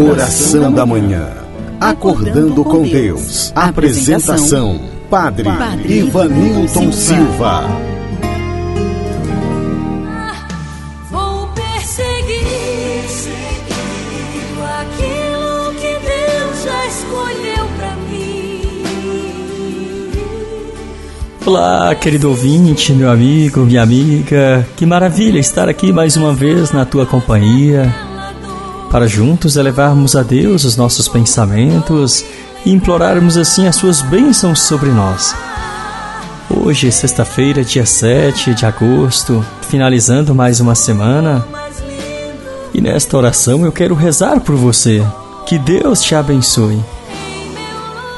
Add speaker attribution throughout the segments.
Speaker 1: Oração da manhã. Acordando com Deus. Apresentação: Padre Ivanilton Silva.
Speaker 2: Vou perseguir aquilo que Deus já escolheu pra mim.
Speaker 3: Olá, querido ouvinte, meu amigo, minha amiga. Que maravilha estar aqui mais uma vez na tua companhia para juntos elevarmos a Deus os nossos pensamentos e implorarmos assim as suas bênçãos sobre nós. Hoje, sexta-feira, dia 7 de agosto, finalizando mais uma semana, e nesta oração eu quero rezar por você. Que Deus te abençoe.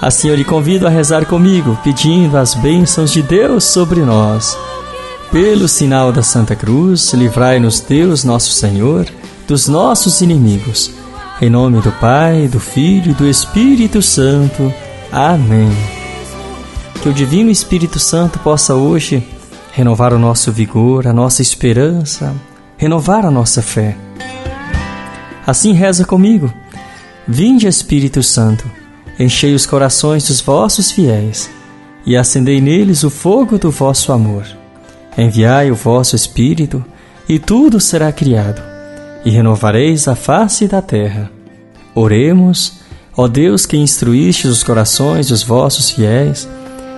Speaker 3: Assim eu lhe convido a rezar comigo, pedindo as bênçãos de Deus sobre nós. Pelo sinal da Santa Cruz, livrai-nos Deus, nosso Senhor dos nossos inimigos. Em nome do Pai, do Filho e do Espírito Santo. Amém. Que o Divino Espírito Santo possa hoje renovar o nosso vigor, a nossa esperança, renovar a nossa fé. Assim reza comigo. Vinde, Espírito Santo, enchei os corações dos vossos fiéis e acendei neles o fogo do vosso amor. Enviai o vosso Espírito e tudo será criado e renovareis a face da terra. Oremos, ó Deus que instruíste os corações dos vossos fiéis,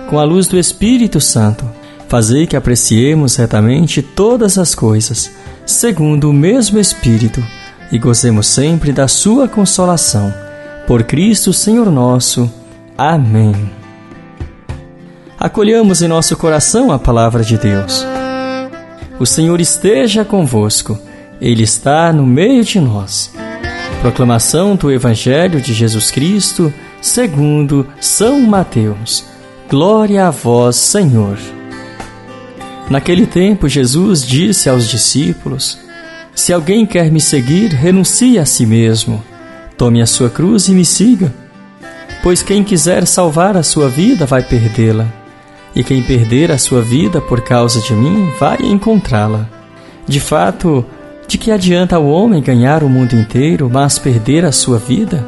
Speaker 3: com a luz do Espírito Santo, fazei que apreciemos retamente todas as coisas, segundo o mesmo Espírito, e gozemos sempre da sua consolação. Por Cristo Senhor nosso. Amém. Acolhamos em nosso coração a palavra de Deus. O Senhor esteja convosco. Ele está no meio de nós. Proclamação do Evangelho de Jesus Cristo, segundo São Mateus. Glória a vós, Senhor. Naquele tempo, Jesus disse aos discípulos: Se alguém quer me seguir, renuncie a si mesmo. Tome a sua cruz e me siga. Pois quem quiser salvar a sua vida vai perdê-la, e quem perder a sua vida por causa de mim vai encontrá-la. De fato, de que adianta o homem ganhar o mundo inteiro, mas perder a sua vida?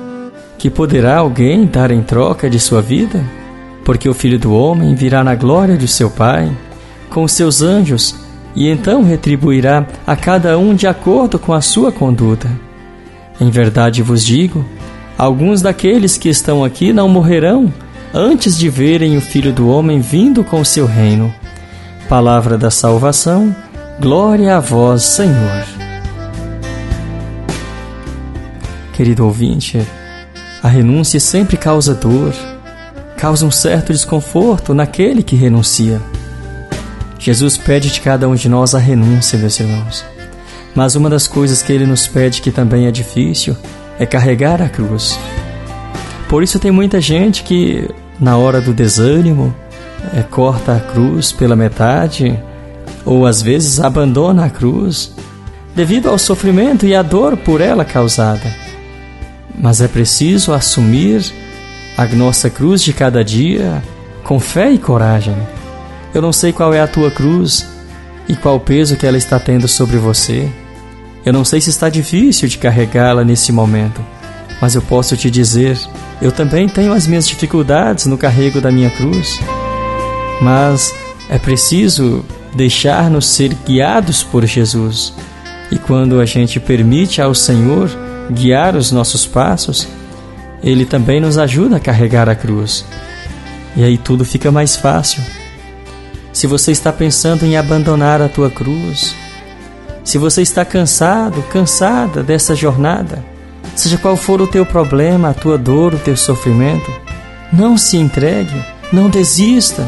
Speaker 3: Que poderá alguém dar em troca de sua vida? Porque o filho do homem virá na glória de seu Pai, com seus anjos, e então retribuirá a cada um de acordo com a sua conduta. Em verdade vos digo: alguns daqueles que estão aqui não morrerão antes de verem o filho do homem vindo com o seu reino. Palavra da salvação, glória a vós, Senhor. Querido ouvinte, a renúncia sempre causa dor, causa um certo desconforto naquele que renuncia. Jesus pede de cada um de nós a renúncia, meus irmãos. Mas uma das coisas que ele nos pede que também é difícil é carregar a cruz. Por isso tem muita gente que, na hora do desânimo, é, corta a cruz pela metade, ou às vezes abandona a cruz, devido ao sofrimento e à dor por ela causada mas é preciso assumir a nossa cruz de cada dia com fé e coragem. Eu não sei qual é a tua cruz e qual peso que ela está tendo sobre você. Eu não sei se está difícil de carregá-la nesse momento, mas eu posso te dizer: eu também tenho as minhas dificuldades no carrego da minha cruz. Mas é preciso deixar-nos ser guiados por Jesus. E quando a gente permite ao Senhor guiar os nossos passos, Ele também nos ajuda a carregar a cruz. E aí tudo fica mais fácil. Se você está pensando em abandonar a tua cruz, se você está cansado, cansada dessa jornada, seja qual for o teu problema, a tua dor, o teu sofrimento, não se entregue, não desista.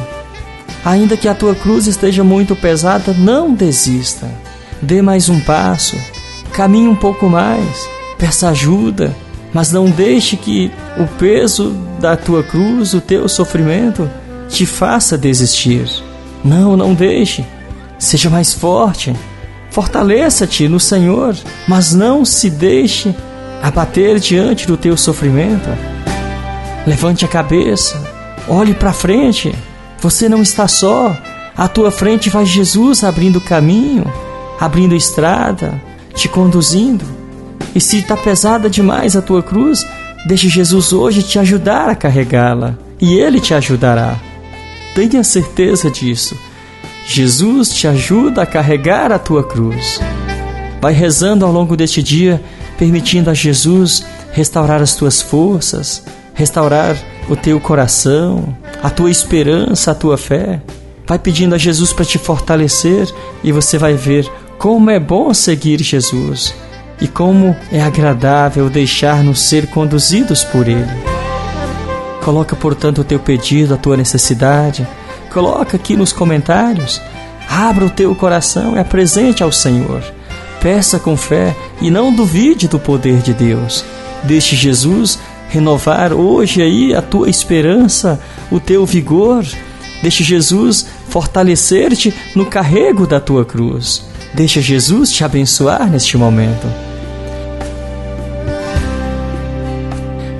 Speaker 3: Ainda que a tua cruz esteja muito pesada, não desista. Dê mais um passo, caminhe um pouco mais peça ajuda, mas não deixe que o peso da tua cruz, o teu sofrimento, te faça desistir. Não, não deixe. Seja mais forte. Fortaleça-te no Senhor, mas não se deixe abater diante do teu sofrimento. Levante a cabeça, olhe para frente. Você não está só. À tua frente vai Jesus abrindo caminho, abrindo estrada, te conduzindo. E se está pesada demais a tua cruz, deixe Jesus hoje te ajudar a carregá-la e Ele te ajudará. Tenha certeza disso. Jesus te ajuda a carregar a tua cruz. Vai rezando ao longo deste dia, permitindo a Jesus restaurar as tuas forças, restaurar o teu coração, a tua esperança, a tua fé. Vai pedindo a Jesus para te fortalecer e você vai ver como é bom seguir Jesus e como é agradável deixar-nos ser conduzidos por Ele. Coloca, portanto, o teu pedido, a tua necessidade. Coloca aqui nos comentários. Abra o teu coração e apresente ao Senhor. Peça com fé e não duvide do poder de Deus. Deixe Jesus renovar hoje aí a tua esperança, o teu vigor. Deixe Jesus fortalecer-te no carrego da tua cruz. Deixa Jesus te abençoar neste momento.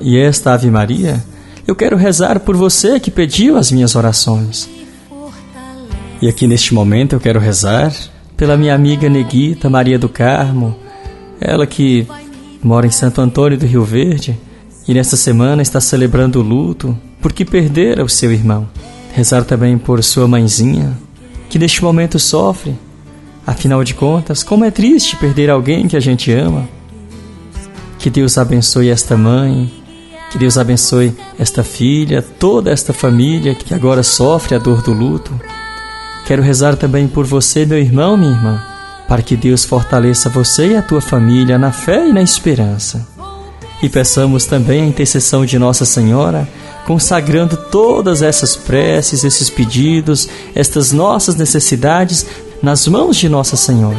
Speaker 3: E esta Ave Maria, eu quero rezar por você que pediu as minhas orações. E aqui neste momento eu quero rezar pela minha amiga Neguita Maria do Carmo, ela que mora em Santo Antônio do Rio Verde e nesta semana está celebrando o luto porque perdera o seu irmão. Rezar também por sua mãezinha, que neste momento sofre. Afinal de contas, como é triste perder alguém que a gente ama. Que Deus abençoe esta mãe, que Deus abençoe esta filha, toda esta família que agora sofre a dor do luto. Quero rezar também por você, meu irmão, minha irmã para que Deus fortaleça você e a tua família na fé e na esperança. E peçamos também a intercessão de Nossa Senhora, consagrando todas essas preces, esses pedidos, estas nossas necessidades nas mãos de Nossa Senhora.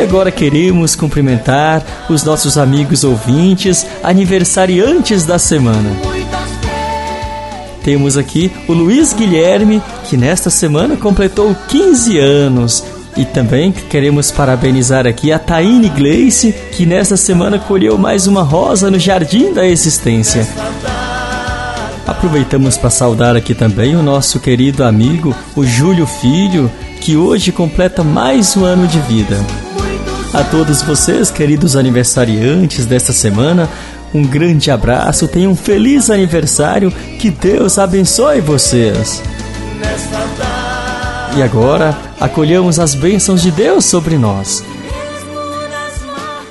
Speaker 3: E agora queremos cumprimentar os nossos amigos ouvintes, aniversariantes da semana. Temos aqui o Luiz Guilherme, que nesta semana completou 15 anos. E também queremos parabenizar aqui a Taine Gleice, que nesta semana colheu mais uma rosa no Jardim da Existência. Aproveitamos para saudar aqui também o nosso querido amigo, o Júlio Filho, que hoje completa mais um ano de vida. A todos vocês, queridos aniversariantes desta semana, um grande abraço, tenham um feliz aniversário, que Deus abençoe vocês. E agora, acolhamos as bênçãos de Deus sobre nós.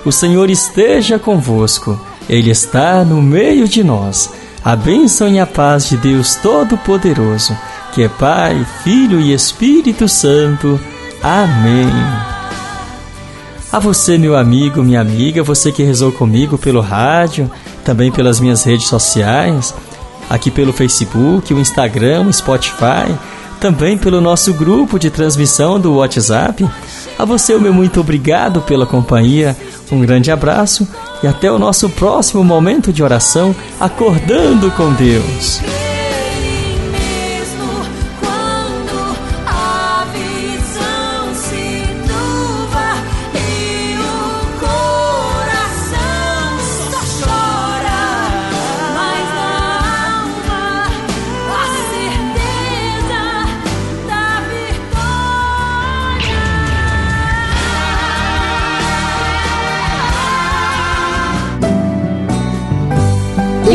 Speaker 3: O Senhor esteja convosco, Ele está no meio de nós. A bênção e a paz de Deus Todo-Poderoso, que é Pai, Filho e Espírito Santo. Amém. A você, meu amigo, minha amiga, você que rezou comigo pelo rádio, também pelas minhas redes sociais, aqui pelo Facebook, o Instagram, o Spotify também pelo nosso grupo de transmissão do WhatsApp. A você, o meu muito obrigado pela companhia, um grande abraço e até o nosso próximo momento de oração, acordando com Deus.